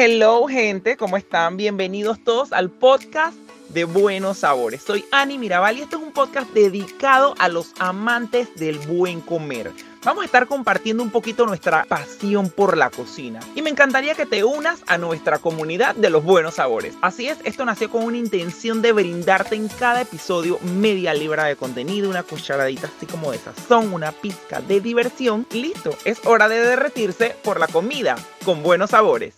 Hello gente, ¿cómo están? Bienvenidos todos al podcast de Buenos Sabores. Soy Ani Mirabal y este es un podcast dedicado a los amantes del buen comer. Vamos a estar compartiendo un poquito nuestra pasión por la cocina y me encantaría que te unas a nuestra comunidad de los buenos sabores. Así es, esto nació con una intención de brindarte en cada episodio media libra de contenido, una cucharadita así como de sazón, una pizca de diversión listo, es hora de derretirse por la comida con buenos sabores.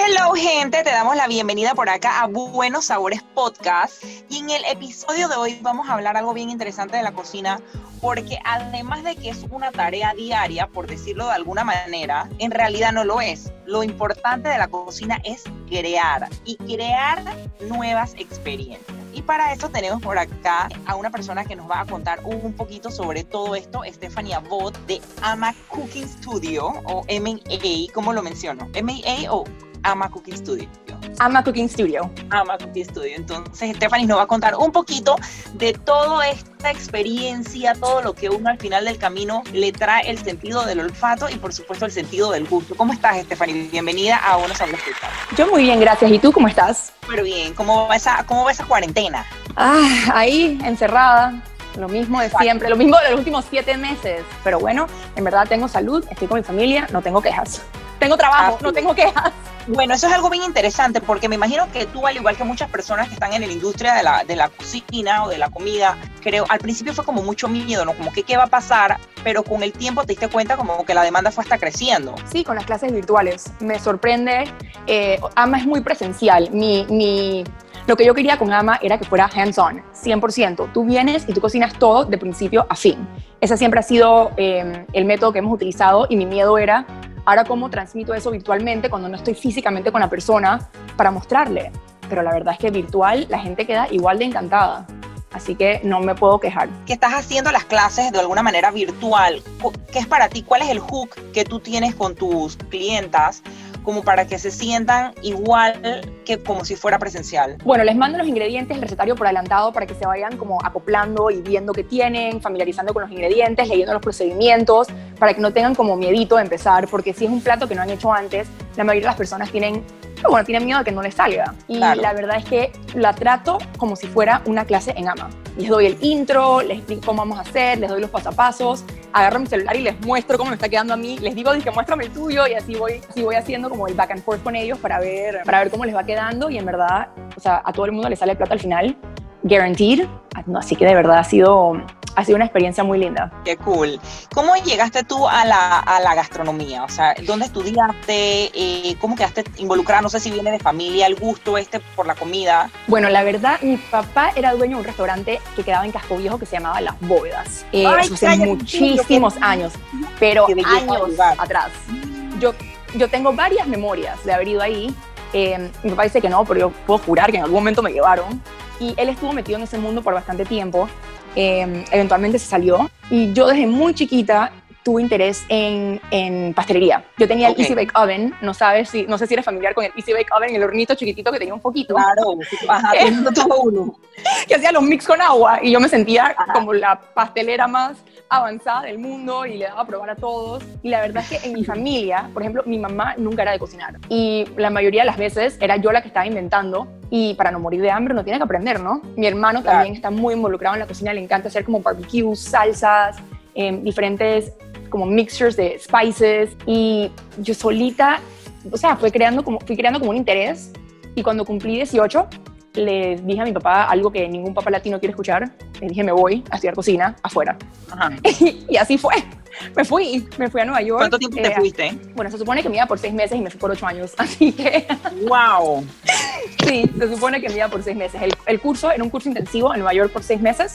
Hello gente, te damos la bienvenida por acá a Buenos Sabores Podcast y en el episodio de hoy vamos a hablar algo bien interesante de la cocina porque además de que es una tarea diaria, por decirlo de alguna manera, en realidad no lo es. Lo importante de la cocina es crear y crear nuevas experiencias. Y para eso tenemos por acá a una persona que nos va a contar un poquito sobre todo esto, Estefania Bot de Ama Cooking Studio o MA, ¿cómo lo menciono? MA o Ama Cooking Studio. Ama Cooking Studio. Ama Cooking Studio. Entonces, Stephanie nos va a contar un poquito de toda esta experiencia, todo lo que uno al final del camino le trae el sentido del olfato y, por supuesto, el sentido del gusto. ¿Cómo estás, Stephanie? Bienvenida a Buenos Aires. Yo muy bien, gracias. ¿Y tú cómo estás? Súper bien. ¿Cómo va, esa, ¿Cómo va esa cuarentena? Ah, ahí, encerrada, lo mismo de siempre, lo mismo de los últimos siete meses. Pero bueno, en verdad tengo salud, estoy con mi familia, no tengo quejas. Tengo trabajo, no tengo quejas. Bueno, eso es algo bien interesante porque me imagino que tú, al igual que muchas personas que están en la industria de la, de la cocina o de la comida, creo, al principio fue como mucho miedo, ¿no? Como que qué va a pasar, pero con el tiempo te diste cuenta como que la demanda fue hasta creciendo. Sí, con las clases virtuales. Me sorprende. Eh, AMA es muy presencial. Mi, mi, lo que yo quería con AMA era que fuera hands-on, 100%. Tú vienes y tú cocinas todo de principio a fin. Ese siempre ha sido eh, el método que hemos utilizado y mi miedo era Ahora, ¿cómo transmito eso virtualmente cuando no estoy físicamente con la persona para mostrarle? Pero la verdad es que virtual la gente queda igual de encantada. Así que no me puedo quejar. ¿Qué estás haciendo las clases de alguna manera virtual? ¿Qué es para ti? ¿Cuál es el hook que tú tienes con tus clientas como para que se sientan igual que como si fuera presencial? Bueno, les mando los ingredientes, el recetario por adelantado para que se vayan como acoplando y viendo qué tienen, familiarizando con los ingredientes, leyendo los procedimientos, para que no tengan como miedito de empezar, porque si es un plato que no han hecho antes, la mayoría de las personas tienen bueno, tienen miedo de que no les salga. Y la verdad es que la trato como si fuera una clase en AMA. Les doy el intro, les explico cómo vamos a hacer, les doy los pasos agarro mi celular y les muestro cómo me está quedando a mí, les digo, dije, muéstrame el tuyo y así voy, así voy haciendo como el back and forth con ellos para ver, para ver cómo les va quedando y en verdad, o sea, a todo el mundo le sale el plato al final, guaranteed, así que de verdad ha sido ha sido una experiencia muy linda. Qué cool. ¿Cómo llegaste tú a la, a la gastronomía? O sea, ¿dónde estudiaste? Eh, ¿Cómo quedaste involucrada? No sé si viene de familia, el gusto este por la comida. Bueno, la verdad, mi papá era dueño de un restaurante que quedaba en Casco Viejo que se llamaba Las Bóvedas. Eh, hace muchísimos años, pero años atrás. Yo, yo tengo varias memorias de haber ido ahí. Eh, mi papá dice que no, pero yo puedo jurar que en algún momento me llevaron. Y él estuvo metido en ese mundo por bastante tiempo. Em, eventualmente se salió. Y yo desde muy chiquita tuve interés en, en pastelería. Yo tenía el Easy Bake Oven, no sabes si, no sé si eres familiar con el Easy Bake Oven, el hornito chiquitito que tenía un poquito. Claro, ajá, todo uno. que hacía los mix con agua y yo me sentía como la pastelera más avanzada del mundo y le daba a probar a todos. Y la verdad es que en mi familia, por ejemplo, mi mamá nunca era de cocinar. Y la mayoría de las veces era yo la que estaba inventando. Y para no morir de hambre uno tiene que aprender, ¿no? Mi hermano también está muy involucrado en la cocina, le encanta hacer como barbecues, salsas, eh, diferentes como mixtures de spices. Y yo solita, o sea, fui creando como, fui creando como un interés. Y cuando cumplí 18, les dije a mi papá algo que ningún papá latino quiere escuchar. Le dije, me voy a estudiar cocina afuera. y, así fue. Me fui, me fui a Nueva York. ¿Cuánto tiempo te eh, fuiste? Bueno, se supone que me iba por seis meses y me fui por ocho años, así que... ¡Wow! sí, se supone que me iba por seis meses. El, curso era un curso intensivo en Nueva York por seis meses,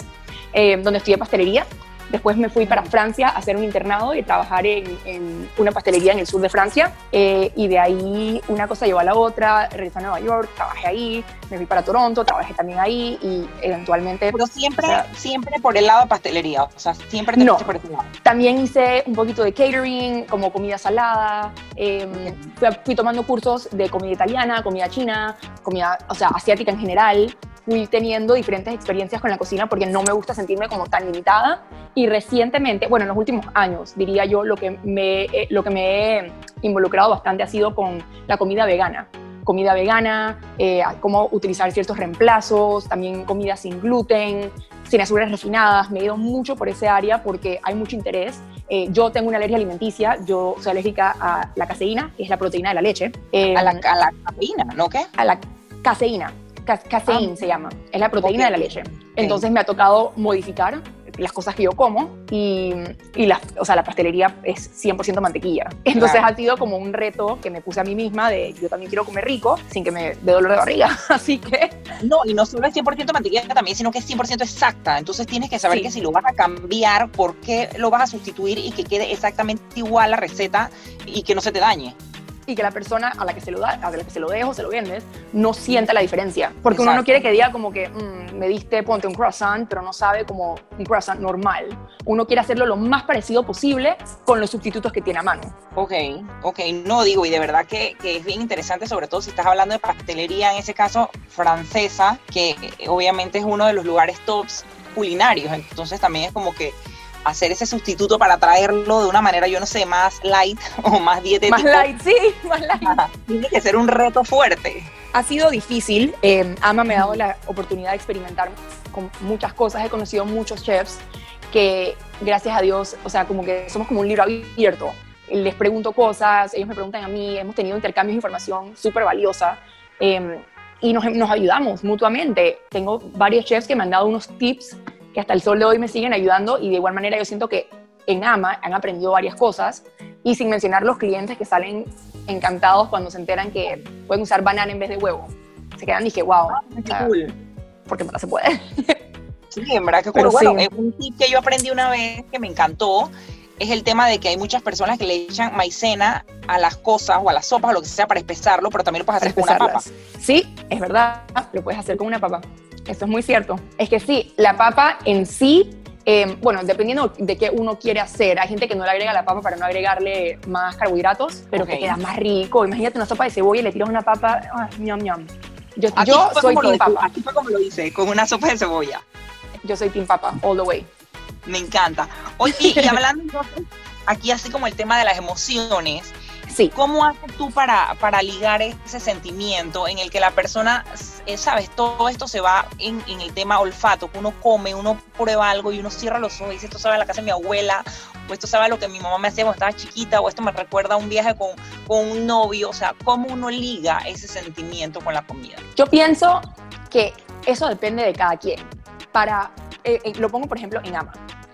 eh, donde estudié pastelería Después me fui para Francia a hacer un internado y trabajar en, una pastelería en el sur de Francia. Eh, y de ahí una cosa llevó a la otra, regresé a Nueva York, trabajé ahí, me fui para Toronto, trabajé también ahí y eventualmente... Pero siempre, siempre por el lado de pastelería, o sea, siempre te no, por ese lado. También hice un poquito de catering, como comida salada, em, fui, fui tomando cursos de comida italiana, comida china, comida, o sea, asiática en general fui teniendo diferentes experiencias con la cocina porque no me gusta sentirme como tan limitada. Y recientemente, bueno, en los últimos años, diría yo, lo que me, eh, lo que me he involucrado bastante ha sido con la comida vegana. Comida vegana, eh, cómo utilizar ciertos reemplazos, también comida sin gluten, sin azúcares refinadas. Me he ido mucho por ese área porque hay mucho interés. Eh, yo tengo una alergia alimenticia, yo soy alérgica a la caseína, que es la proteína de la leche. a, la, a la cafeína, ¿no qué? A la caseína. Caseín ah. se llama, es la proteína de la leche. Entonces me ha tocado modificar las cosas que yo como y, y la, o sea, la pastelería es 100% mantequilla. Entonces ha sido como un reto que me puse a mí misma de yo también quiero comer rico sin que me dé dolor de barriga. Así que... No, y no solo es 100% mantequilla también, sino que es 100% exacta. Entonces tienes que saber que si lo vas a cambiar, por qué lo vas a sustituir y que quede exactamente igual la receta y que no se te dañe y que la persona a la que se lo da, a la que se lo dejo, se lo vendes, no sienta la diferencia. Porque uno no quiere que diga como que mm, me diste, ponte un croissant, pero no sabe como un croissant normal. Uno quiere hacerlo lo más parecido posible con los sustitutos que tiene a mano. Ok, ok, no digo, y de verdad que, que es bien interesante, sobre todo si estás hablando de pastelería, en ese caso francesa, que obviamente es uno de los lugares tops culinarios, entonces también es como que hacer ese sustituto para traerlo de una manera, yo no sé, más light o más dietético. Más light, sí, más light. Tiene que ser un reto fuerte. Ha sido difícil. Eh, Ama me ha dado la oportunidad de experimentar con muchas cosas. He conocido muchos chefs que, gracias a Dios, o sea, como que somos como un libro abierto. Les pregunto cosas, ellos me preguntan a mí, hemos tenido intercambios de información súper valiosa. Eh, y nos, nos ayudamos mutuamente. Tengo varios chefs que me han dado unos tips que hasta el sol de hoy me siguen ayudando y de igual manera yo siento que en AMA han aprendido varias cosas y sin mencionar los clientes que salen encantados cuando se enteran que pueden usar banana en vez de huevo. Se quedan y dije, wow, ah, qué cool. porque no se puede. Sí, en verdad que cool. bueno, es un tip que yo aprendí una vez que me encantó es el tema de que hay muchas personas que le echan maicena a las cosas o a las sopas o lo que sea para espesarlo, pero también lo puedes hacer con una papa. Sí, es verdad, lo puedes hacer con una papa. Eso es muy cierto. Es que sí, la papa en sí, em, bueno, dependiendo de qué uno quiere hacer, hay gente que no le agrega la papa para no agregarle más carbohidratos, pero que queda más rico. Imagínate una sopa de cebolla y le tiras una papa, ay, ñam, ñam. Yo, yo soy team papa. Aquí fue como lo hice, con una sopa de cebolla. Yo soy team papa, all the way. Me encanta. Oye, y hablando aquí así como el tema de las emociones, Sí. ¿Cómo haces tú para, para ligar ese sentimiento en el que la persona, eh, sabes, todo esto se va en, en, el tema olfato, que uno come, uno prueba algo y uno cierra los ojos y dice, esto sabe a la casa de mi abuela, o esto sabe a lo que mi mamá me hacía cuando estaba chiquita, o esto me recuerda a un viaje con, con un novio, o sea, ¿cómo uno liga ese sentimiento con la comida? Yo pienso que eso depende de cada quien. Para, eh, eh, lo pongo por ejemplo en AMA.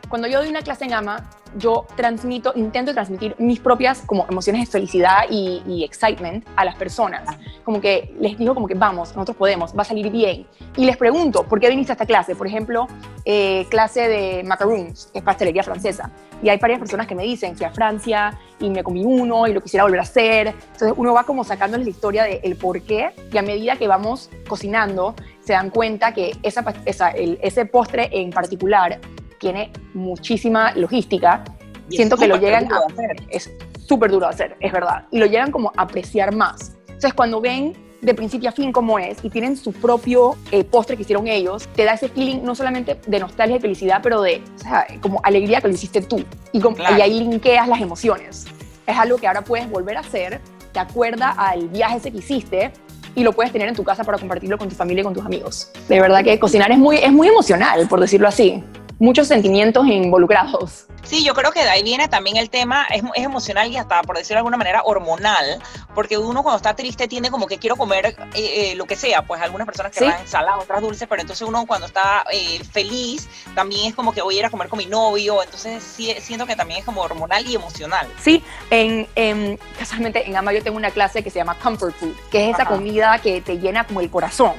Cuando yo doy una clase en AMA, yo transmito, intento transmitir mis propias como emociones de felicidad y, excitement a las personas. Como que les digo como que vamos, nosotros podemos, va a salir bien. Y les pregunto, ¿por qué viniste a esta clase? Por ejemplo, eh, clase de macaroons, que es pastelería francesa. Y hay varias personas que me dicen, fui a Francia y me comí uno y lo quisiera volver a hacer. Entonces uno va como sacándoles la historia del el por qué y a medida que vamos cocinando se dan cuenta que esa, esa ese postre en particular tiene muchísima logística. Siento que lo llegan a hacer. Es súper duro de hacer, es verdad. Y lo llegan como a apreciar más. Entonces, cuando ven de principio a fin cómo es y tienen su propio eh, postre que hicieron ellos, te da ese feeling no solamente de nostalgia y felicidad, pero de o sea, como alegría que lo hiciste tú. Y, y ahí linkeas las emociones. Es algo que ahora puedes volver a hacer, te acuerda al viaje ese que hiciste y lo puedes tener en tu casa para compartirlo con tu familia y con tus amigos. De verdad que cocinar es muy, es muy emocional, por decirlo así muchos sentimientos involucrados. Sí, yo creo que de ahí viene también el tema, es, es, emocional y hasta, por decirlo de alguna manera, hormonal, porque uno cuando está triste tiene como que quiero comer eh, eh, lo que sea, pues algunas personas que van salado, otras dulces, pero entonces uno cuando está eh, feliz también es como que voy a ir a comer con mi novio, entonces sí, siento que también es como hormonal y emocional. Sí, en, en, casualmente en AMA yo tengo una clase que se llama Comfort Food, que es esa comida que te llena como el corazón.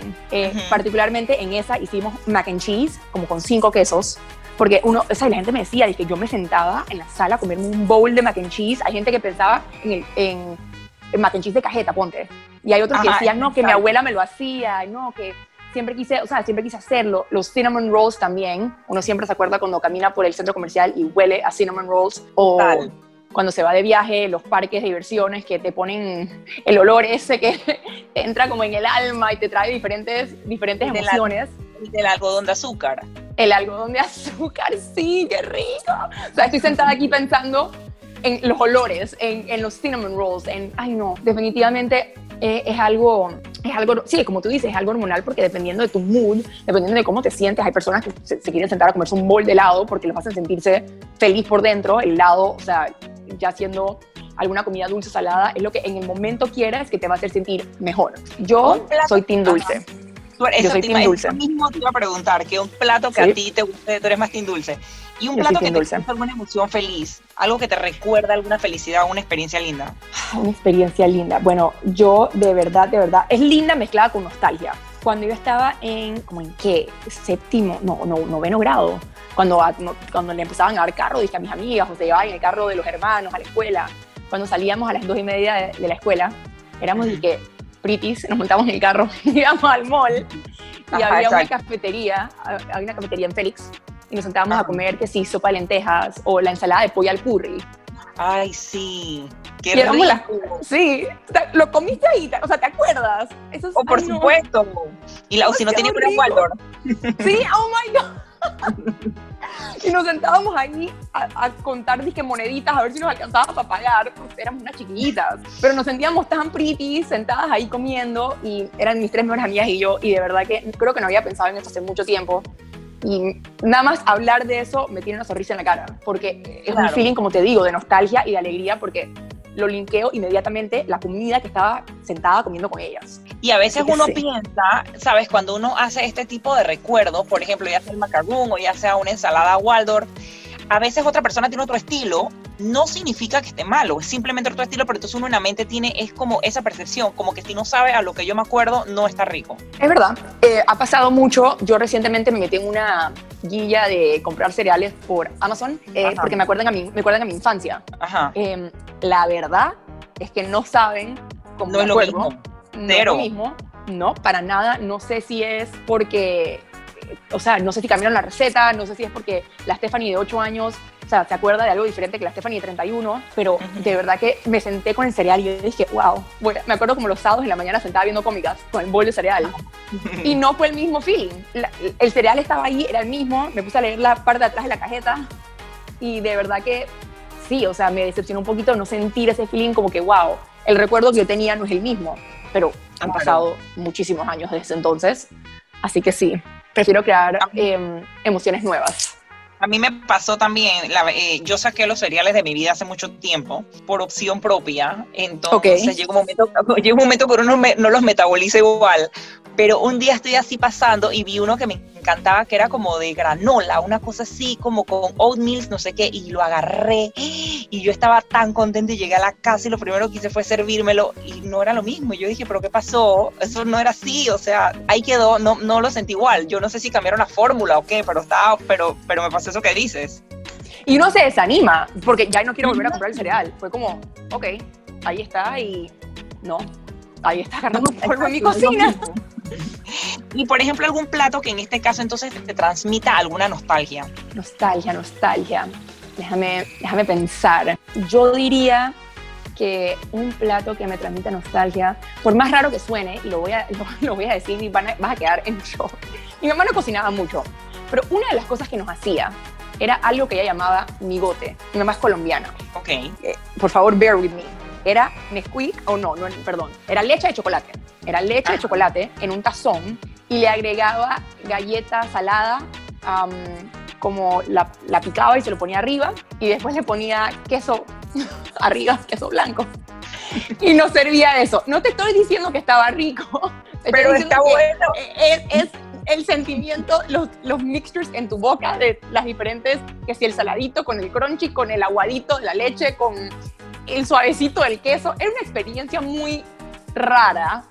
Particularmente en esa hicimos mac and cheese, como con cinco quesos, porque uno, o sea, la gente me decía, dije, yo me sentaba en la sala a comerme un bowl de mac and cheese. Hay gente que pensaba en, el, en, mac and cheese de cajeta, ponte. Y hay otros que decían, no, que mi abuela me lo hacía, no, que siempre quise, o sea, siempre quise hacerlo. Los cinnamon rolls también. Uno siempre se acuerda cuando camina por el centro comercial y huele a cinnamon rolls. O cuando se va de viaje, los parques de diversiones que te ponen el olor ese que entra como en el alma y te trae diferentes, diferentes emociones. Del algodón de azúcar el algodón de azúcar, sí, qué rico. O sea, estoy sentada aquí pensando en los olores, en, en, los cinnamon rolls, en, ay no, definitivamente eh, es algo, es algo, sí, como tú dices, es algo hormonal porque dependiendo de tu mood, dependiendo de cómo te sientes, hay personas que se, quieren sentar a comerse un bol de helado porque los hacen sentirse feliz por dentro, el helado, o sea, ya siendo alguna comida dulce salada, es lo que en el momento quieras que te va a hacer sentir mejor. Yo soy team dulce. Yo soy team dulce. mismo te iba a preguntar, que un plato que a ti te guste, tú eres más team dulce. Y un plato que te causa alguna emoción feliz, algo que te recuerda alguna felicidad o una experiencia linda. Una experiencia linda. Bueno, yo de verdad, de verdad, es linda mezclada con nostalgia. Cuando yo estaba en, como en qué, séptimo, no, no, noveno grado, cuando, cuando le empezaban a dar carro, dije a mis amigas, o se llevaban en el carro de los hermanos a la escuela, cuando salíamos a las dos y media de, la escuela, éramos de que pritis, nos montamos en el carro, íbamos al mall y había una cafetería, había una cafetería en Félix y nos sentábamos a comer que sí, sopa de lentejas o la ensalada de pollo al curry. Ay, sí. Qué rico. sí, lo comiste ahí, o sea, ¿te acuerdas? Eso es, oh, por supuesto. Y la, o si no tiene un Waldorf. Sí, oh my God. Y nos sentábamos ahí a, contar disque moneditas a ver si nos alcanzaba para pagar, porque éramos unas chiquillitas. Pero nos sentíamos tan pretty, sentadas ahí comiendo, y eran mis tres mejores amigas y yo, y de verdad que creo que no había pensado en eso hace mucho tiempo. Y nada más hablar de eso me tiene una sonrisa en la cara, porque es un feeling, como te digo, de nostalgia y de alegría, porque lo linkeo inmediatamente la comida que estaba sentada comiendo con ellas. Y a veces uno piensa, ¿sabes? Cuando uno hace este tipo de recuerdos, por ejemplo, ya sea el macaroon o ya sea una ensalada Waldorf, a veces otra persona tiene otro estilo, no significa que esté malo, es simplemente otro estilo, pero entonces uno en la mente tiene, es como esa percepción, como que si no sabe a lo que yo me acuerdo, no está rico. Es verdad, eh, ha pasado mucho, yo recientemente me metí en una guilla de comprar cereales por Amazon, eh, porque me acuerdan, a mí, me acuerdan a mi infancia. Ajá. Em, la verdad es que no saben cómo no es lo mismo. No es lo mismo, no, para nada, no sé si es porque o sea, no sé si cambiaron la receta, no sé si es porque la Stephanie de 8 años, o sea, se acuerda de algo diferente que la Stephanie de 31, pero de verdad que me senté con el cereal y dije, wow, bueno, me acuerdo como los sábados en la mañana sentaba viendo cómicas con el bol de cereal. y no fue el mismo feeling. el cereal estaba ahí, era el mismo, me puse a leer la parte de atrás de la cajeta y de verdad que sí, o sea, me decepcionó un poquito no sentir ese feeling como que, wow, el recuerdo que yo tenía no es el mismo, pero han pasado muchísimos años desde entonces, así que sí, prefiero crear em, emociones nuevas. A mí me pasó también, eh, yo saqué los cereales de mi vida hace mucho tiempo por opción propia, entonces llegó un momento, llegó un momento que uno no, no los metaboliza igual, pero un día estoy así pasando y vi uno que me encantaba, que era como de granola, una cosa así, como con oatmeal, no sé qué, y lo agarré y yo estaba tan contenta y llegué a la casa y lo primero que hice fue servírmelo y no era lo mismo. Y yo dije, pero ¿qué pasó? Eso no era así, o sea, ahí quedó, no, no lo sentí igual. Yo no sé si cambiaron la fórmula o qué, pero estaba, pero, pero me pasó eso que dices. Y uno se desanima, porque ya no quiero volver a comprar el cereal. Fue como, ok, ahí está y no, ahí está agarrando polvo en mi cocina. Y por ejemplo, algún plato que en este caso entonces te transmita alguna nostalgia. Nostalgia, nostalgia. Déjame, déjame pensar. Yo diría que un plato que me transmite nostalgia, por más raro que suene, y lo voy a, lo, voy a decir y vas a quedar en shock. Mi mamá no cocinaba mucho, pero una de las cosas que nos hacía era algo que ella llamaba migote. Mi mamá es colombiana. Ok. Eh, por favor, bear with me. Era Nesquik, o no, no, perdón, era leche de chocolate. Era leche de chocolate en un tazón y le agregaba galleta salada, como la, la, picaba y se lo ponía arriba y después le ponía queso arriba, queso blanco. Y nos servía eso. No te estoy diciendo que estaba rico, pero está bueno. Es, el sentimiento, los, los mixtures en tu boca de las diferentes, que si el saladito con el crunchy, con el aguadito de la leche, con el suavecito del queso. Era una experiencia muy rara,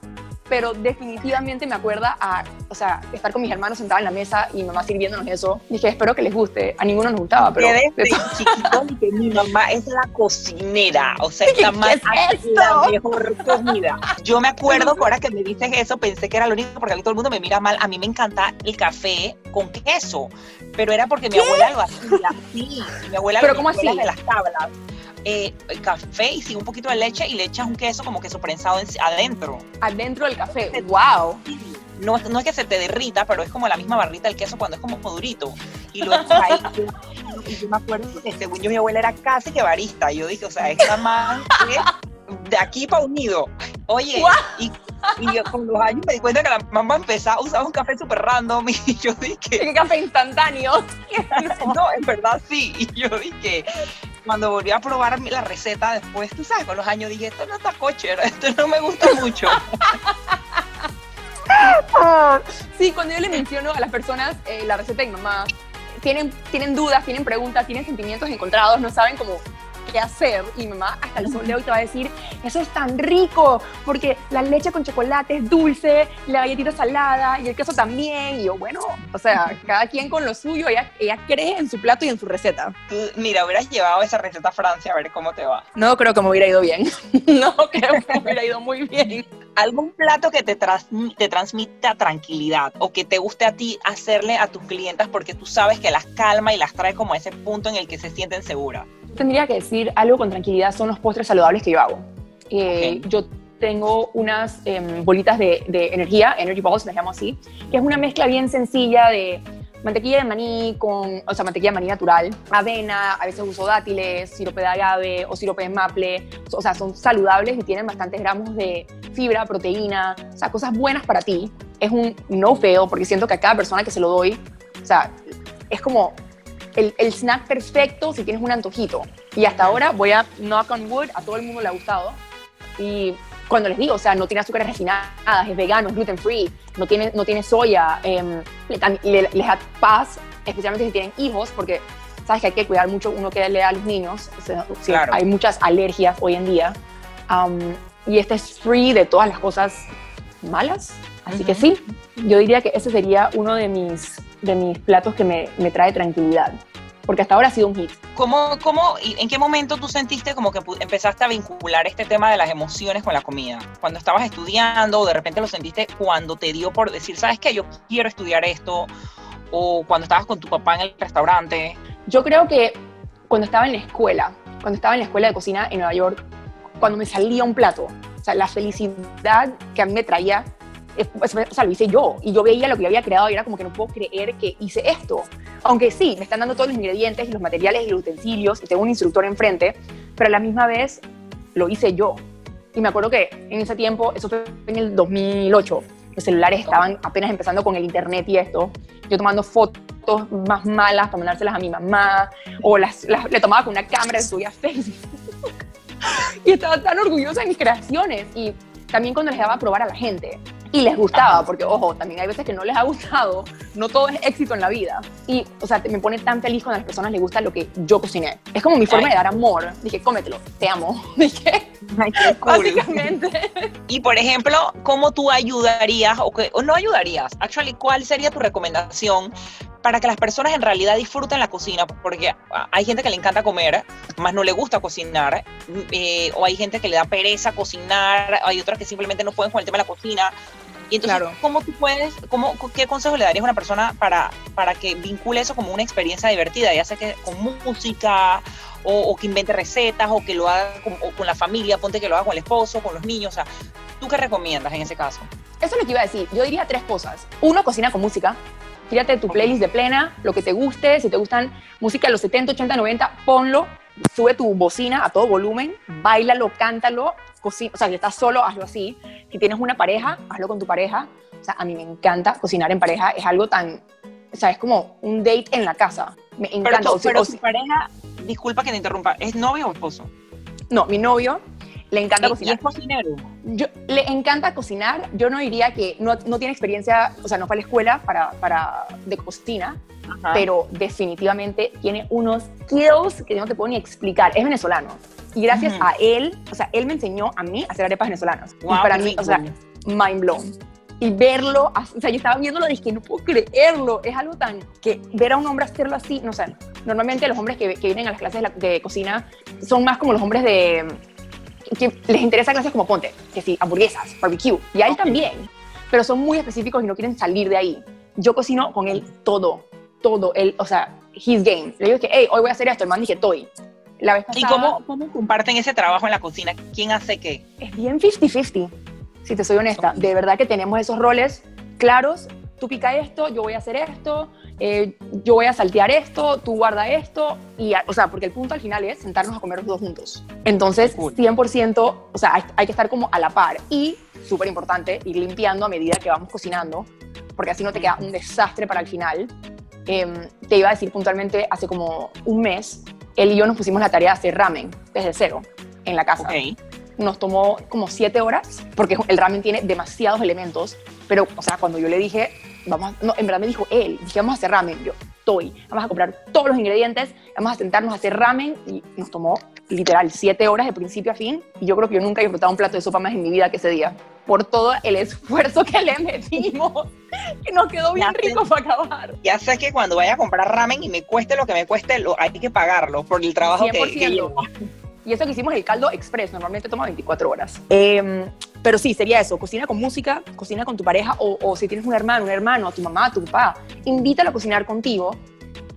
pero definitivamente me acuerda a, o sea, estar con mis hermanos sentados en la mesa y mi mamá sirviéndonos eso. Dije, espero que les guste. A ninguno nos gustaba, pero... Desde chiquito que mi mamá es la cocinera, o sea, esta más es la mejor comida. Yo me acuerdo que ahora que me dices eso, pensé que era lo único, porque a mí todo el mundo me mira mal. A mí me encanta el café con queso, pero era porque mi abuela lo hacía así. Mi abuela ¿Pero cómo así? de las tablas eh, café y sigue un poquito de leche y le echas un queso como queso prensado adentro. Adentro del café, wow. no, no es que se te derrita, pero es como la misma barrita del queso cuando es como durito. Y lo echas ahí. y yo me acuerdo que según yo mi abuela era casi que barista. Yo dije, o sea, esta man de aquí para unido. Oye, y, y yo con los años me di cuenta que la mamá empezaba a usar un café súper random y yo dije... ¿Qué café instantáneo? no, en verdad sí. Y yo dije, cuando volví a probar la receta después, tú sabes, con los años dije, esto no está coche, esto no me gusta mucho. sí, cuando yo le menciono a las personas eh, la receta de mi mamá, tienen, tienen dudas, tienen preguntas, tienen sentimientos encontrados, no saben cómo qué hacer. Y mi mamá hasta el sol de hoy te va a decir, eso es tan rico, porque la leche con chocolate es dulce, la galletita salada y el queso también. Y yo, bueno, o sea, cada quien con lo suyo, ella, ella cree en su plato y en su receta. Tú, mira, hubieras llevado esa receta a Francia a ver cómo te va. No creo que me hubiera ido bien. no creo que me hubiera ido muy bien. ¿Algún plato que te, te transmita tranquilidad o que te guste a ti hacerle a tus clientas porque tú sabes que las calma y las trae como a ese punto en el que se sienten seguras? Tendría que decir algo con tranquilidad, son los postres saludables que yo hago. Eh, Yo tengo unas em, bolitas de, de, energía, Energy Balls, las llamo así, que es una mezcla bien sencilla de mantequilla de maní con, o sea, mantequilla de maní natural, avena, a veces uso dátiles, sirope de agave o sirope de maple, o sea, son saludables y tienen bastantes gramos de fibra, proteína, o sea, cosas buenas para ti. Es un no feo porque siento que a cada persona que se lo doy, o sea, es como el, el, snack perfecto si tienes un antojito. Y hasta ahora voy a knock on wood, a todo el mundo le ha gustado. Y cuando les digo, o sea, no tiene azúcares refinadas, es vegano, es gluten free, no tiene, no tiene soya, eh, les da paz, especialmente si tienen hijos, porque sabes que hay que cuidar mucho uno que le da a los niños, o sea, claro. hay muchas alergias hoy en día. Um, y este es free de todas las cosas malas. Así uh -huh. que sí, yo diría que ese sería uno de mis, de mis platos que me, me trae tranquilidad porque hasta ahora ha sido un hit. ¿Cómo, cómo, ¿En qué momento tú sentiste como que empezaste a vincular este tema de las emociones con la comida? ¿Cuando estabas estudiando o de repente lo sentiste cuando te dio por decir, sabes que yo quiero estudiar esto? ¿O cuando estabas con tu papá en el restaurante? Yo creo que cuando estaba en la escuela, cuando estaba en la escuela de cocina en Nueva York, cuando me salía un plato, o sea, la felicidad que a mí me traía o sea, lo hice yo y yo veía lo que yo había creado y era como que no puedo creer que hice esto. Aunque sí, me están dando todos los ingredientes y los materiales y los utensilios y tengo un instructor enfrente, pero a la misma vez lo hice yo. Y me acuerdo que en ese tiempo, eso fue en el 2008, los celulares estaban apenas empezando con el internet y esto, yo tomando fotos más malas para mandárselas a mi mamá, o las, las le tomaba con una cámara y subía a Facebook. y estaba tan orgullosa de mis creaciones. Y también cuando les daba a probar a la gente y les gustaba, porque ojo, también hay veces que no les ha gustado, no todo es éxito en la vida. Y, o sea, me pone tan feliz cuando a las personas les gusta lo que yo cociné. Es como mi forma Ay. de dar amor. Dije, cómetelo, te amo. Dije, Ay, qué cool. básicamente. Y, por ejemplo, ¿cómo tú ayudarías o, que, o no ayudarías? Actually, ¿cuál sería tu recomendación para que las personas en realidad disfruten la cocina, porque hay gente que le encanta comer, más no le gusta cocinar, eh, o hay gente que le da pereza cocinar, hay otras que simplemente no pueden con el tema de la cocina. Y entonces, claro. ¿cómo tú puedes, cómo, qué consejo le darías a una persona para, para que vincule eso como una experiencia divertida, ya sea que con música, o, o que invente recetas, o que lo haga con, con, la familia, ponte que lo haga con el esposo, con los niños, o sea, ¿tú qué recomiendas en ese caso? Eso es lo que iba a decir. Yo diría tres cosas. Uno, cocina con música tírate tu playlist de plena, lo que te guste, si te gustan música de los 70, 80, 90, ponlo, sube tu bocina a todo volumen, bailalo, cántalo, cocina, o sea, si estás solo, hazlo así. Si tienes una pareja, hazlo con tu pareja. O sea, a mí me encanta cocinar en pareja, es algo tan, o sea, es como un date en la casa. Me encanta. Pero, tu, pero tu pareja, disculpa que te interrumpa, ¿es novio o esposo? No, mi novio le encanta ¿Y, cocinar. ¿Y es cocinero? Yo, le encanta cocinar. Yo no diría que no, no tiene experiencia, o sea, no fue a la escuela para, para de cocina, Ajá. pero definitivamente tiene unos skills que no te puedo ni explicar. Es venezolano. Y gracias a él, o sea, él me enseñó a mí a hacer arepas venezolanas. Wow, y para mí, o sea, mind blown. Y verlo, o sea, yo estaba viéndolo y dije, no puedo creerlo. Es algo tan que ver a un hombre hacerlo así, no sé. Normalmente los hombres que, que vienen a las clases de, la, de cocina son más como los hombres de que les interesa clases como ponte, que sí, hamburguesas, barbecue, y a él también, pero son muy específicos y no quieren salir de ahí. Yo cocino con él todo, todo, él, o sea, his game. Le digo que, hey, hoy voy a hacer esto, el man dije, estoy. La vez pasada, ¿Y cómo, cómo comparten ese trabajo en la cocina? ¿Quién hace qué? Es bien 50-50, si te soy honesta. De verdad que tenemos esos roles claros, tú pica esto, yo voy a hacer esto, eh, yo voy a saltear esto, tú guarda esto, y, o sea, porque el punto al final es sentarnos a comer los dos juntos. Entonces, 100%, o sea, hay, hay que estar como a la par. Y, súper importante, ir limpiando a medida que vamos cocinando, porque así no te queda un desastre para el final. Em, te iba a decir puntualmente, hace como un mes, él y yo nos pusimos la tarea de hacer ramen desde cero en la casa. Nos tomó como siete horas, porque el ramen tiene demasiados elementos, pero, o sea, cuando yo le dije, vamos, no, en verdad me dijo él, dije, vamos a hacer ramen, yo, estoy, vamos a comprar todos los ingredientes, vamos a sentarnos a hacer ramen, y nos tomó literal siete horas de principio a fin, y yo creo que yo nunca he disfrutado un plato de sopa más en mi vida que ese día. Por todo el esfuerzo que le metimos, que nos quedó bien rico para acabar. Ya sé que cuando vaya a comprar ramen y me cueste lo que me cueste, lo, hay que pagarlo por el trabajo que, que Y eso que hicimos el caldo express, normalmente toma 24 horas. Em, pero sí, sería eso, cocina con música, cocina con tu pareja o, o si tienes un hermano, un hermano, a tu mamá, a tu papá, invítalo a cocinar contigo.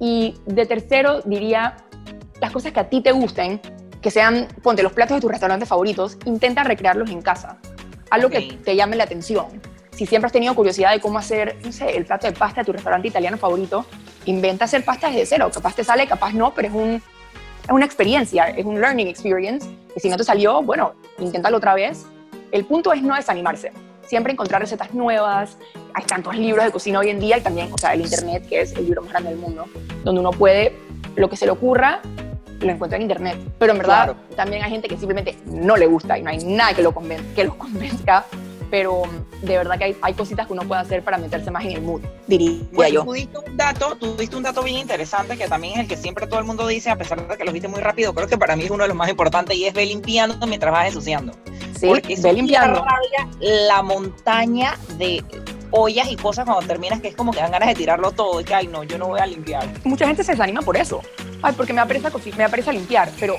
Y de tercero diría, las cosas que a ti te gusten, que sean, ponte los platos de tus restaurantes favoritos, intenta recrearlos en casa algo que te llame la atención. Si siempre has tenido curiosidad de cómo hacer, no sé, el plato de pasta de tu restaurante italiano favorito, inventa hacer pasta desde cero. Capaz te sale, capaz no, pero es, un, es una experiencia, es un learning experience. Y si no te salió, bueno, inténtalo otra vez. El punto es no desanimarse. Siempre encontrar recetas nuevas. Hay tantos libros de cocina hoy en día y también, o sea, el Internet, que es el libro más grande del mundo, donde uno puede, lo que se le ocurra, lo encuentra en internet. Pero en verdad también hay gente que simplemente no le gusta y no hay nada que lo, que los convenzca. Pero de verdad que hay, hay, cositas que uno puede hacer para meterse más en el mood, diría bueno, yo. Tú diste, un dato, tú diste un dato bien interesante que también es el que siempre todo el mundo dice, a pesar de que lo viste muy rápido, creo que para mí es uno de los más importantes y es ve limpiando mientras vas ensuciando. Sí, Porque ve limpiando. La montaña de ollas y cosas cuando terminas que es como que dan ganas de tirarlo todo y que, ay, no, yo no voy a limpiar. Mucha gente se desanima por eso. Ay, porque me apresa, me apresa limpiar, pero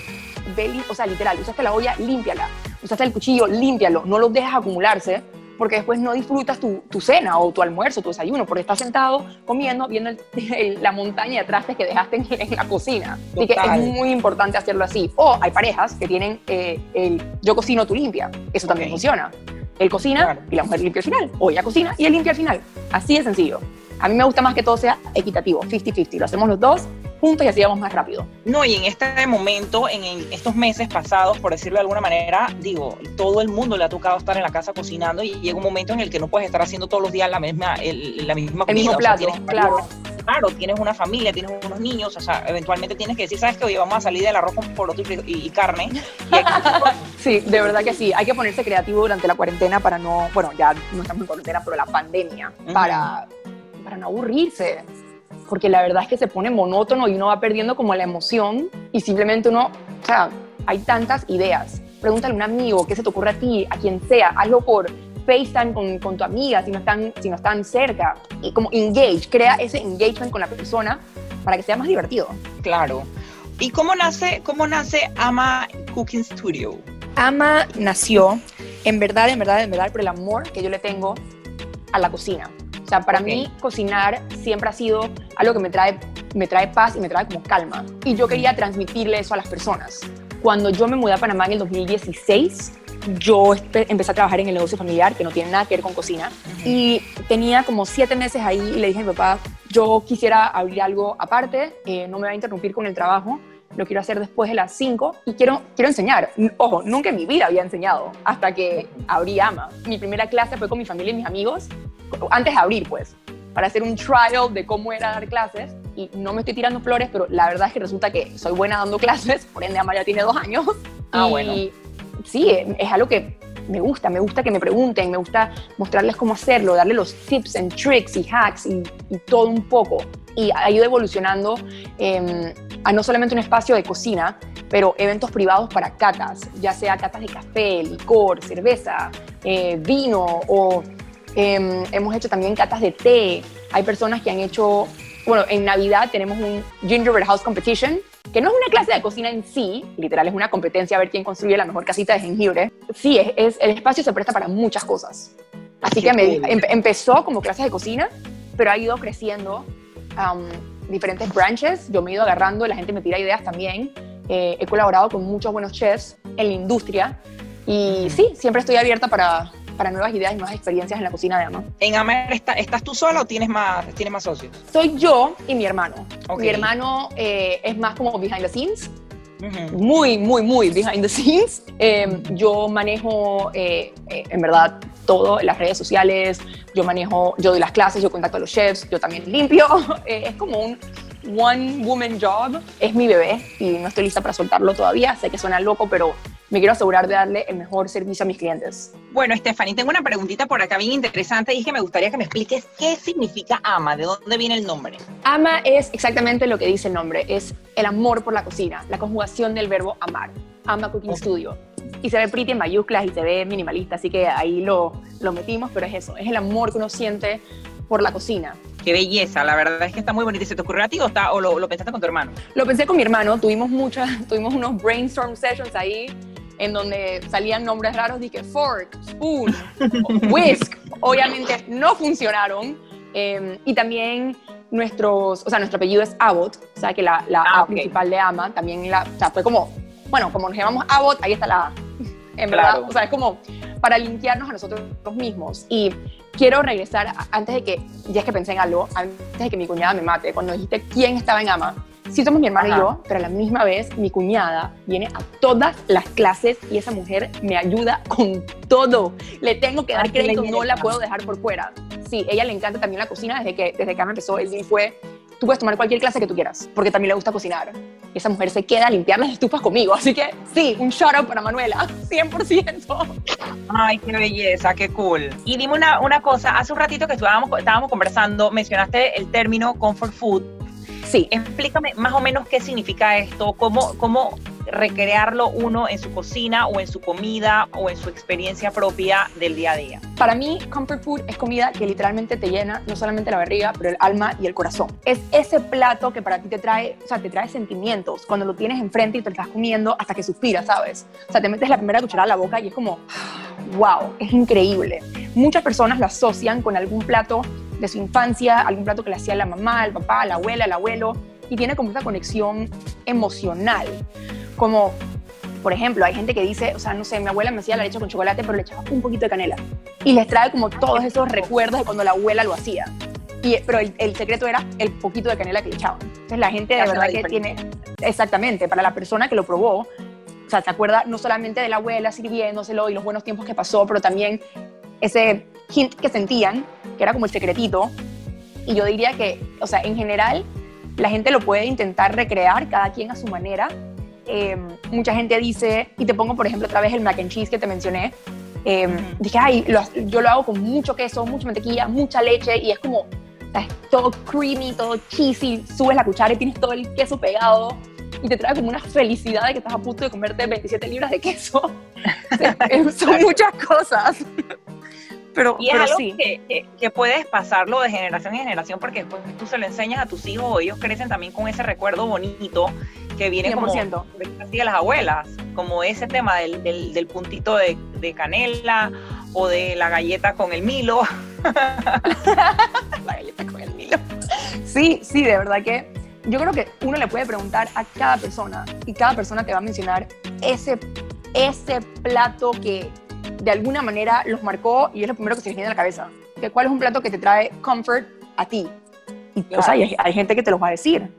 ve, o sea, literal, usaste la olla, límpiala. Usaste el cuchillo, límpialo. No lo dejes acumularse porque después no disfrutas tu, tu, cena o tu almuerzo, tu desayuno, porque estás sentado comiendo, viendo la montaña de trastes que dejaste en, la cocina. Así que es muy importante hacerlo así. O hay parejas que tienen eh, el yo cocino, tú limpia. Eso también funciona. Él cocina y la mujer limpia al final. O ella cocina y él limpia al final. Así de sencillo. A mí me gusta más que todo sea equitativo, 50-50. Lo hacemos los dos juntos y así vamos más rápido. No, y en este momento, en estos meses pasados, por decirlo de alguna manera, digo, todo el mundo le ha tocado estar en la casa cocinando y llega un momento en el que no puedes estar haciendo todos los días la misma, la misma comida. El mismo plato, claro claro, tienes una familia, tienes unos niños, o sea, eventualmente tienes que decir, ¿sabes qué? Oye, vamos a salir del arroz con poroto y, carne. sí, de verdad que sí. Hay que ponerse creativo durante la cuarentena para no, bueno, ya no estamos en cuarentena, pero la pandemia, para, para no aburrirse. Porque la verdad es que se pone monótono y uno va perdiendo como la emoción y simplemente uno, o sea, hay tantas ideas. Pregúntale a un amigo, ¿qué se te ocurre a ti? A quien sea, hazlo por FaceTime con, con, tu amiga si no, están, si no están cerca. Y como engage, crea ese engagement con la persona para que sea más divertido. Claro. ¿Y cómo nace, cómo nace Ama Cooking Studio? Ama nació, en verdad, en verdad, en verdad, por el amor que yo le tengo a la cocina. Sea, para mí cocinar siempre ha sido algo que me trae, me trae paz y me trae como calma. Y yo quería transmitirle eso a las personas. Cuando yo me mudé a Panamá en el 2016, yo empecé a trabajar en el negocio familiar, que no tiene nada que ver con cocina, y tenía como siete meses ahí y le dije a mi papá, yo quisiera abrir algo aparte, eh, no me va a interrumpir con el trabajo, lo quiero hacer después de las cinco y quiero, quiero enseñar. Ojo, nunca en mi vida había enseñado hasta que abrí AMA. Mi primera clase fue con mi familia y mis amigos, antes de abrir pues, para hacer un trial de cómo era dar clases y no me estoy tirando flores, pero la verdad es que resulta que soy buena dando clases, por ende Ama ya tiene dos años. Ah, bueno sí, es algo que me gusta, me gusta que me pregunten, me gusta mostrarles cómo hacerlo, darle los tips and tricks y hacks y, todo un poco. Y ha ido evolucionando em, a no solamente un espacio de cocina, pero eventos privados para catas, ya sea catas de café, licor, cerveza, eh, vino o em, hemos hecho también catas de té. Hay personas que han hecho, bueno, en Navidad tenemos un Gingerbread House Competition, que no es una clase de cocina en sí, literal es una competencia a ver quién construye la mejor casita de jengibre, sí, es, el espacio se presta para muchas cosas. Así que me, em, empezó como clases de cocina, pero ha ido creciendo um, diferentes branches, yo me he ido agarrando, la gente me tira ideas también, eh, he colaborado con muchos buenos chefs en la industria y sí, siempre estoy abierta para, para nuevas ideas y nuevas experiencias en la cocina de Ama. ¿En Ama estás tú sola o tienes más, tienes más socios? Soy yo y mi hermano. Mi hermano eh, es más como behind the scenes. Muy, muy, muy behind the scenes. Em, yo manejo, eh, eh, en verdad, todo, las redes sociales, yo manejo, yo doy las clases, yo contacto a los chefs, yo también limpio. es como un one woman job. Es mi bebé y no estoy lista para soltarlo todavía. Sé que suena loco, pero me quiero asegurar de darle el mejor servicio a mis clientes. Bueno, Stephanie, tengo una preguntita por acá bien interesante y es que me gustaría que me expliques qué significa AMA, de dónde viene el nombre. AMA es exactamente lo que dice el nombre, es el amor por la cocina, la conjugación del verbo amar. AMA Cooking Studio. Y se ve pretty en mayúsculas y se ve minimalista, así que ahí lo, lo metimos, pero es eso, es el amor que uno siente por la cocina. Qué belleza, la verdad es que está muy bonito. ¿Y se te ocurrió a ti o, está, o lo, lo, pensaste con tu hermano? Lo pensé con mi hermano, tuvimos muchas, tuvimos unos brainstorm sessions ahí en donde salían nombres raros, dije fork, spoon, whisk, obviamente no funcionaron. Em, y también nuestros, o sea, nuestro apellido es Abbott, o sea, que la, la ah, A principal de Ama, también la, o sea, fue como, bueno, como nos llamamos Abbott, ahí está la A. En verdad, o sea, es como para limpiarnos a nosotros mismos. Y quiero regresar, antes de que, ya es que pensé en algo, antes de que mi cuñada me mate, cuando dijiste quién estaba en AMA, sí somos mi hermana y yo, pero a la misma vez mi cuñada viene a todas las clases y esa mujer me ayuda con todo. Le tengo que dar crédito, no la puedo dejar por fuera. Sí, ella le encanta también la cocina desde que, desde que me empezó. Día fue, tú puedes tomar cualquier clase que tú quieras, porque también le gusta cocinar. Y esa mujer se queda a limpiar las estufas conmigo. Así que sí, un shout out para Manuela, 100%. Ay, qué belleza, qué cool. Y dime una, una cosa, hace un ratito que estábamos, estábamos conversando, mencionaste el término comfort food Sí. Explícame más o menos qué significa esto, cómo, cómo recrearlo uno en su cocina o en su comida o en su experiencia propia del día a día. Para mí, comfort food es comida que literalmente te llena no solamente la barriga, pero el alma y el corazón. Es ese plato que para ti te trae, o sea, te trae sentimientos cuando lo tienes enfrente y te estás comiendo hasta que suspiras, ¿sabes? O sea, te metes la primera cucharada a la boca y es como, wow, es increíble. Muchas personas lo asocian con algún plato de su infancia, algún plato que le hacía la mamá, el papá, la abuela, el abuelo, y tiene como esa conexión emocional. Como, por ejemplo, hay gente que dice, o sea, no sé, mi abuela me hacía la leche con chocolate, pero le echaba un poquito de canela. Y les trae como todos esos recuerdos de cuando la abuela lo hacía. Y, pero el, secreto era el poquito de canela que le echaban. Entonces la gente de verdad que tiene, exactamente, para la persona que lo probó, o sea, se acuerda no solamente de la abuela sirviéndoselo y los buenos tiempos que pasó, pero también ese hint que sentían, que era como el secretito. Y yo diría que, o sea, en general, la gente lo puede intentar recrear, cada quien a su manera. Em, mucha gente dice, y te pongo por ejemplo otra vez el mac and cheese que te mencioné, em, dije, ay, yo lo hago con mucho queso, mucha mantequilla, mucha leche, y es como, todo creamy, todo cheesy, subes la cuchara y tienes todo el queso pegado, y te trae como una felicidad de que estás a punto de comerte 27 libras de queso. Son muchas cosas. Pero, y es algo que, que, puedes pasarlo de generación en generación porque después tú se lo enseñas a tus hijos o ellos crecen también con ese recuerdo bonito que viene 100%. como de las abuelas, como ese tema del, del, puntito de, de, canela o de la galleta con el Milo. la galleta con el Milo. Sí, sí, de verdad que yo creo que uno le puede preguntar a cada persona y cada persona te va a mencionar ese, ese plato que, de alguna manera los marcó y es lo primero que se les viene a la cabeza. Que ¿Cuál es un plato que te trae comfort a ti? Y, o sea, hay, hay, gente que te los va a decir.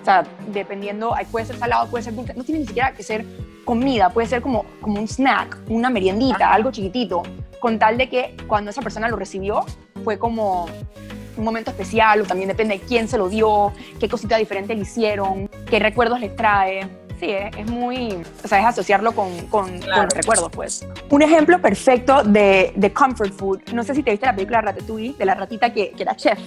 O sea, dependiendo, puede ser salado, puede ser dulce, no tiene ni siquiera que ser comida, puede ser como, como un snack, una meriendita, algo chiquitito, con tal de que cuando esa persona lo recibió fue como un momento especial o también depende de quién se lo dio, qué cosita diferente le hicieron, qué recuerdos les trae sí, es, muy, o sea, es asociarlo con, con, recuerdos, pues. Un ejemplo perfecto de, de, comfort food, no sé si te viste la película Ratatouille, de la ratita que, que era chef.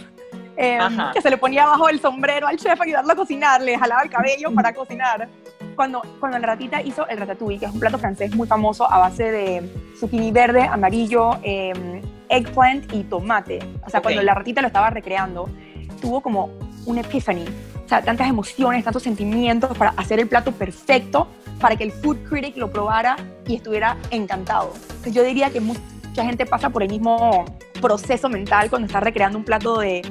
Em, que se le ponía abajo el sombrero al chef a ayudarlo a cocinar, le jalaba el cabello para cocinar. Cuando, cuando la ratita hizo el ratatouille, que es un plato francés muy famoso a base de zucchini verde, amarillo, em, eggplant y tomate. O sea, cuando la ratita lo estaba recreando, tuvo como un epiphany, o sea, tantas emociones, tantos sentimientos para hacer el plato perfecto para que el food critic lo probara y estuviera encantado. Entonces yo diría que mucha gente pasa por el mismo proceso mental cuando está recreando un plato de,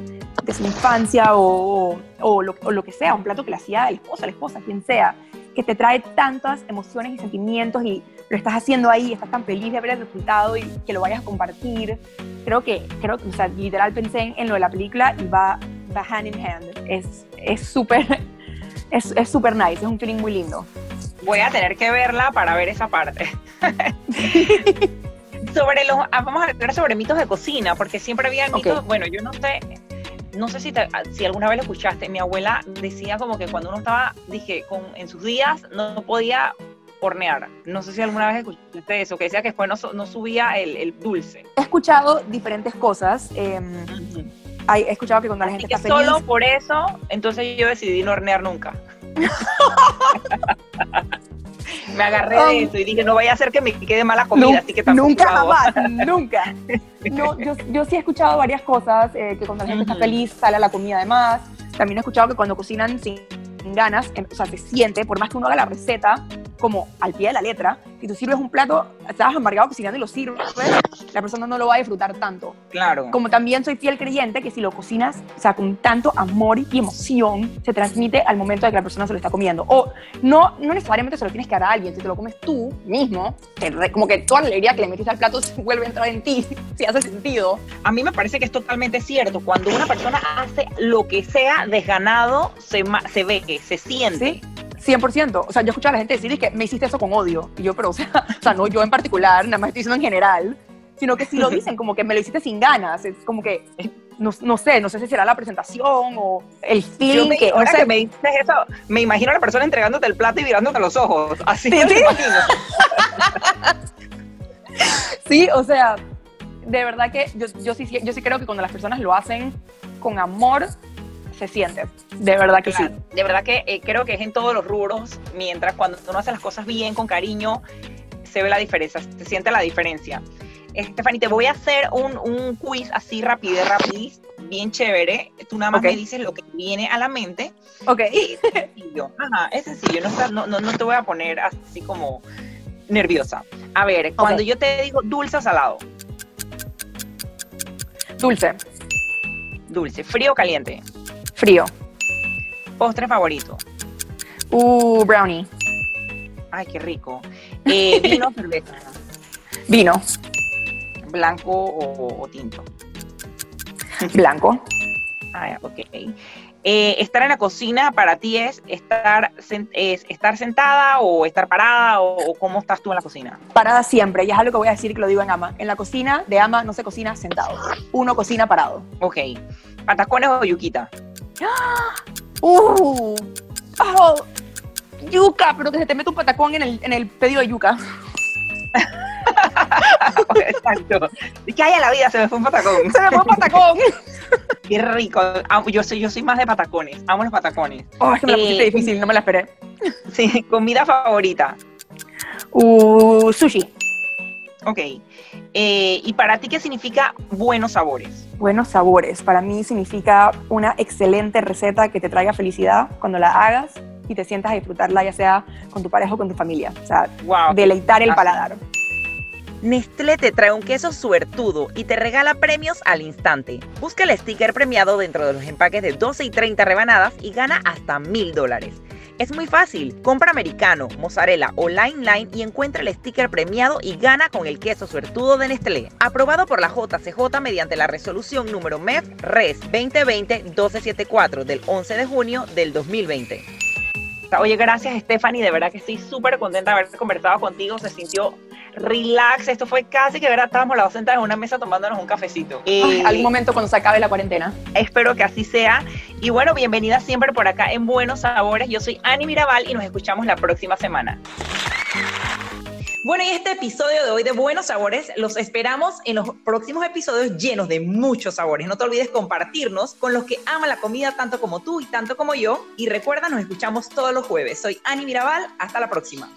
de su infancia o, o, lo, o, lo, que sea, un plato que le hacía el esposo, la esposa, quien sea, que te trae tantas emociones y sentimientos y lo estás haciendo ahí, estás tan feliz de ver el resultado y que lo vayas a compartir. Creo que, creo que, o sea, literal pensé en lo de la película y va, va hand in hand. Es súper, es súper es nice, es un feeling muy lindo. Voy a tener que verla para ver esa parte. sobre los, ah, vamos a hablar sobre mitos de cocina, porque siempre había mitos, bueno, yo no sé, no sé si, si alguna vez lo escuchaste, mi abuela decía como que cuando uno estaba, dije, con, en sus días no podía hornear. No sé si alguna vez escuchaste eso, que decía que después no, subía el, dulce. He escuchado diferentes cosas. He escuchado que cuando la gente está feliz... Solo por eso, entonces yo decidí no hornear nunca. me agarré de um, eso y dije, no vaya a hacer que me quede mala comida, así que tampoco Nunca jamás, nunca. No, yo, yo, sí he escuchado varias cosas, eh, que cuando la gente está feliz sale la comida de más. También he escuchado que cuando cocinan sin ganas, o sea, se siente, por más que uno haga la receta, como al pie de la letra, si tú sirves un plato, estás amargado cocinando y lo sirves, la persona no lo va a disfrutar tanto. Claro. Como también soy fiel creyente que si lo cocinas, o sea, con tanto amor y emoción, se transmite al momento de que la persona se lo está comiendo. O no, no necesariamente se lo tienes que dar a alguien, si te lo comes tú mismo, como que toda la alegría que le metiste al plato vuelve a entrar en ti, si hace sentido. A mí me parece que es totalmente cierto. Cuando una persona hace lo que sea desganado, se, se ve, se siente. 100%. O sea, yo escucho a la gente decir que me hiciste eso con odio. Y yo, pero, o sea, o sea, no yo en particular, nada más estoy diciendo en general, sino que si lo dicen como que me lo hiciste sin ganas, es como que, no, no sé, no sé si será la presentación o el feeling me, que... Ahora que me dices eso, me imagino a la persona entregándote el plato y mirándote los ojos. Así ¿Sí? imagino. sí, o sea, de verdad que yo, yo, sí, yo sí creo que cuando las personas lo hacen con amor, se siente. De verdad que sí. De verdad que eh, creo que es en todos los rubros, mientras cuando uno hace las cosas bien, con cariño, se ve la diferencia, se siente la diferencia. Stephanie, te voy a hacer un, un quiz así rápido, rápido, bien chévere. Tú nada más me dices lo que viene a la mente. Ok. es sencillo. Ajá, es sencillo. No, no, no, te voy a poner así como nerviosa. A ver, cuando yo te digo dulce o salado. Dulce. Dulce. Frío o caliente. Frío. Postre favorito. Uh, brownie. Ay, qué rico. Eh, ¿Vino o cerveza? Vino. ¿Blanco o, tinto? Blanco. Ah, ok. Eh, estar en la cocina para ti es estar, es estar sentada o estar parada o, cómo estás tú en la cocina? Parada siempre, y es algo que voy a decir que lo digo en ama. En la cocina de ama no se cocina sentado, uno cocina parado. Ok. ¿Patacones o yuquita? ¡Uh! Oh, yuca, pero que se te mete un patacón en el, en el pedido de yuca. Exacto. ¿Qué hay en la vida? Se me fue un patacón. Se me fue un patacón. Qué rico. Yo soy, yo soy más de patacones. Amo los patacones. Oh, es que me la pusiste eh, difícil, no me la esperé. Sí, comida favorita. Uh, sushi. Ok. Eh, ¿Y para ti qué significa buenos sabores? Buenos sabores. Para mí significa una excelente receta que te traiga felicidad cuando la hagas y te sientas a disfrutarla, ya sea con tu pareja o con tu familia. O sea, deleitar el paladar. Nestlé te trae un queso suertudo y te regala premios al instante. Busca el sticker premiado dentro de los empaques de 12 y 30 rebanadas y gana hasta mil dólares. Es muy fácil. Compra americano, mozzarella o line line y encuentra el sticker premiado y gana con el queso suertudo de Nestlé. Aprobado por la JCJ mediante la resolución número MEF RES 2020-1274 del 11 de junio del 2020. Oye, gracias Stephanie, de verdad que estoy súper contenta de haber conversado contigo, se sintió relax, esto fue casi que ¿verdad? estábamos las dos sentadas en una mesa tomándonos un cafecito. Eh, algún momento cuando se acabe la cuarentena. Espero que así sea. Y bueno, bienvenida siempre por acá en Buenos Sabores. Yo soy Ani Mirabal y nos escuchamos la próxima semana. Bueno, y este episodio de hoy de Buenos Sabores los esperamos en los próximos episodios llenos de muchos sabores. No te olvides compartirnos con los que aman la comida tanto como tú y tanto como yo. Y recuerda, nos escuchamos todos los jueves. Soy Ani Mirabal. Hasta la próxima.